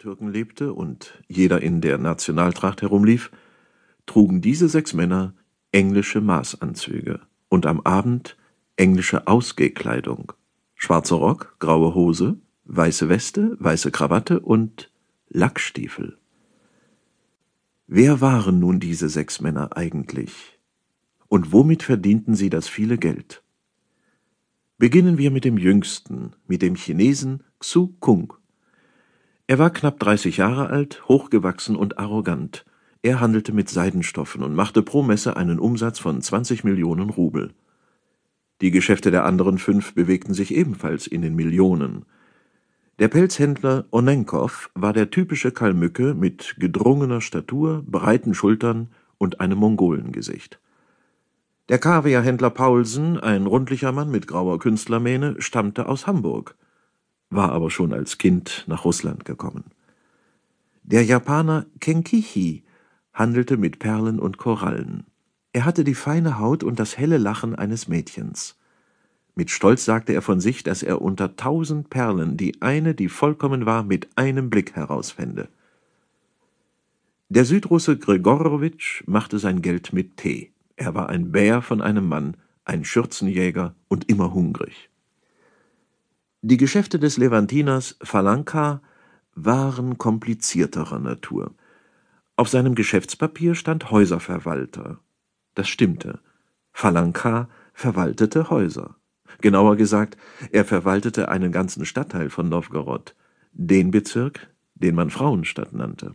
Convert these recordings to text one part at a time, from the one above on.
Türken lebte und jeder in der Nationaltracht herumlief, trugen diese sechs Männer englische Maßanzüge und am Abend englische Ausgehkleidung, schwarzer Rock, graue Hose, weiße Weste, weiße Krawatte und Lackstiefel. Wer waren nun diese sechs Männer eigentlich? Und womit verdienten sie das viele Geld? Beginnen wir mit dem jüngsten, mit dem Chinesen Xu Kung. Er war knapp 30 Jahre alt, hochgewachsen und arrogant. Er handelte mit Seidenstoffen und machte pro Messe einen Umsatz von 20 Millionen Rubel. Die Geschäfte der anderen fünf bewegten sich ebenfalls in den Millionen. Der Pelzhändler Onenkow war der typische Kalmücke mit gedrungener Statur, breiten Schultern und einem Mongolengesicht. Der Kaviarhändler Paulsen, ein rundlicher Mann mit grauer Künstlermähne, stammte aus Hamburg, war aber schon als Kind nach Russland gekommen. Der Japaner Kenkichi handelte mit Perlen und Korallen. Er hatte die feine Haut und das helle Lachen eines Mädchens. Mit Stolz sagte er von sich, dass er unter tausend Perlen die eine, die vollkommen war, mit einem Blick herausfände. Der Südrusse Gregorowitsch machte sein Geld mit Tee. Er war ein Bär von einem Mann, ein Schürzenjäger und immer hungrig. Die Geschäfte des Levantiners Falanka waren komplizierterer Natur. Auf seinem Geschäftspapier stand Häuserverwalter. Das stimmte. Falanka verwaltete Häuser. Genauer gesagt, er verwaltete einen ganzen Stadtteil von Nowgorod, den Bezirk, den man Frauenstadt nannte.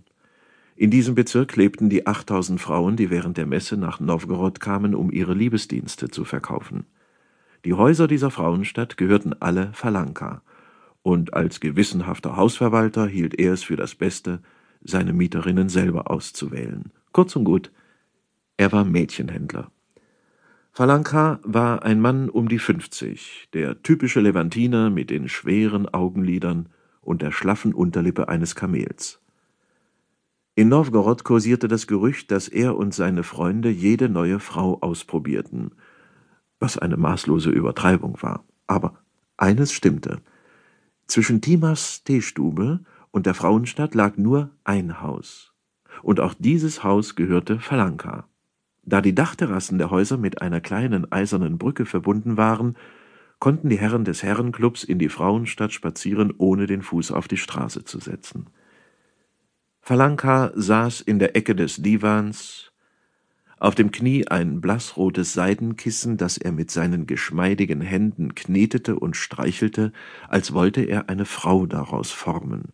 In diesem Bezirk lebten die 8000 Frauen, die während der Messe nach Nowgorod kamen, um ihre Liebesdienste zu verkaufen. Die Häuser dieser Frauenstadt gehörten alle Falanka, und als gewissenhafter Hausverwalter hielt er es für das Beste, seine Mieterinnen selber auszuwählen. Kurz und gut, er war Mädchenhändler. Falanka war ein Mann um die 50, der typische Levantiner mit den schweren Augenlidern und der schlaffen Unterlippe eines Kamels. In Nowgorod kursierte das Gerücht, dass er und seine Freunde jede neue Frau ausprobierten, was eine maßlose Übertreibung war. Aber eines stimmte. Zwischen Timas Teestube und der Frauenstadt lag nur ein Haus. Und auch dieses Haus gehörte Falanka. Da die Dachterrassen der Häuser mit einer kleinen eisernen Brücke verbunden waren, konnten die Herren des Herrenclubs in die Frauenstadt spazieren, ohne den Fuß auf die Straße zu setzen. Falanka saß in der Ecke des Divans, auf dem Knie ein blassrotes Seidenkissen, das er mit seinen geschmeidigen Händen knetete und streichelte, als wollte er eine Frau daraus formen.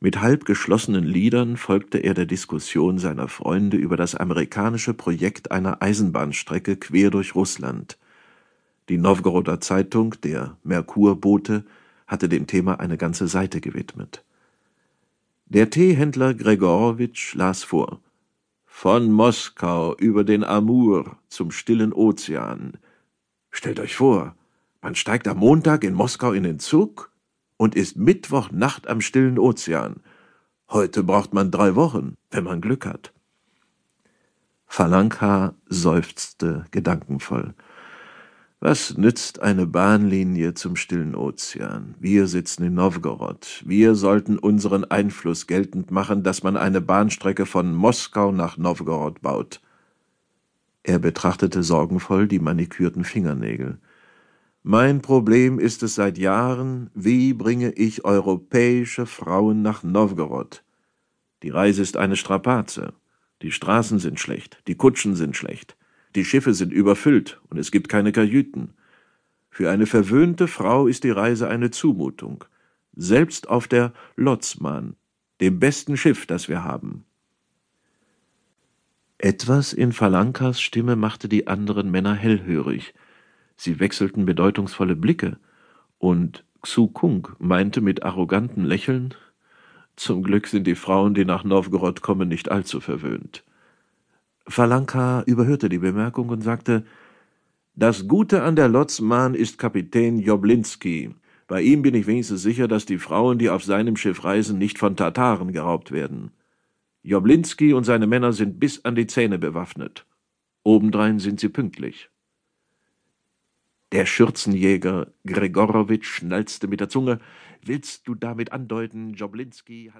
Mit halb geschlossenen Lidern folgte er der Diskussion seiner Freunde über das amerikanische Projekt einer Eisenbahnstrecke quer durch Russland. Die Nowgoroder Zeitung, der Merkurbote, hatte dem Thema eine ganze Seite gewidmet. Der Teehändler Gregorowitsch las vor: Von Moskau über den Amur zum stillen Ozean. Stellt euch vor, man steigt am Montag in Moskau in den Zug und ist Mittwochnacht am stillen Ozean. Heute braucht man drei Wochen, wenn man Glück hat. Falanka seufzte gedankenvoll. Was nützt eine Bahnlinie zum stillen Ozean? Wir sitzen in Nowgorod. Wir sollten unseren Einfluss geltend machen, dass man eine Bahnstrecke von Moskau nach Nowgorod baut. Er betrachtete sorgenvoll die manikürten Fingernägel. Mein Problem ist es seit Jahren, wie bringe ich europäische Frauen nach Nowgorod? Die Reise ist eine Strapaze. Die Straßen sind schlecht, die Kutschen sind schlecht. Die Schiffe sind überfüllt und es gibt keine Kajüten. Für eine verwöhnte Frau ist die Reise eine Zumutung, selbst auf der Lotzmann, dem besten Schiff, das wir haben. Etwas in Falankas Stimme machte die anderen Männer hellhörig. Sie wechselten bedeutungsvolle Blicke, und Xu Kung meinte mit arrogantem Lächeln Zum Glück sind die Frauen, die nach Nowgorod kommen, nicht allzu verwöhnt. Falanka überhörte die Bemerkung und sagte, »Das Gute an der Lotzmann ist Kapitän Joblinski. Bei ihm bin ich wenigstens sicher, dass die Frauen, die auf seinem Schiff reisen, nicht von Tataren geraubt werden. Joblinski und seine Männer sind bis an die Zähne bewaffnet. Obendrein sind sie pünktlich.« Der Schürzenjäger Gregorowitsch schnalzte mit der Zunge. »Willst du damit andeuten, Joblinski hat